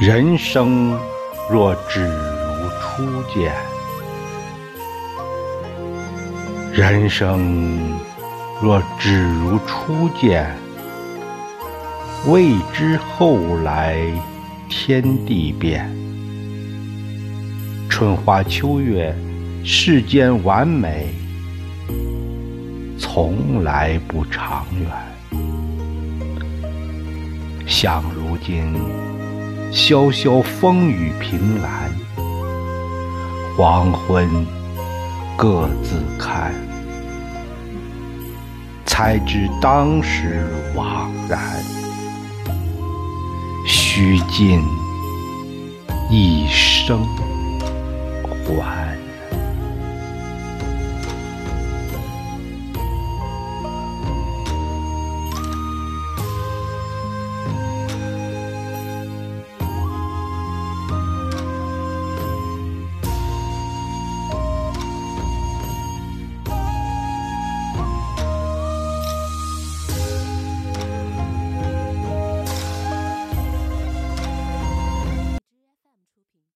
人生若只如初见，人生若只如初见，未知后来天地变。春花秋月，世间完美，从来不长远。想如今。潇潇风雨凭栏，黄昏各自看。才知当时惘然，虚尽一生还。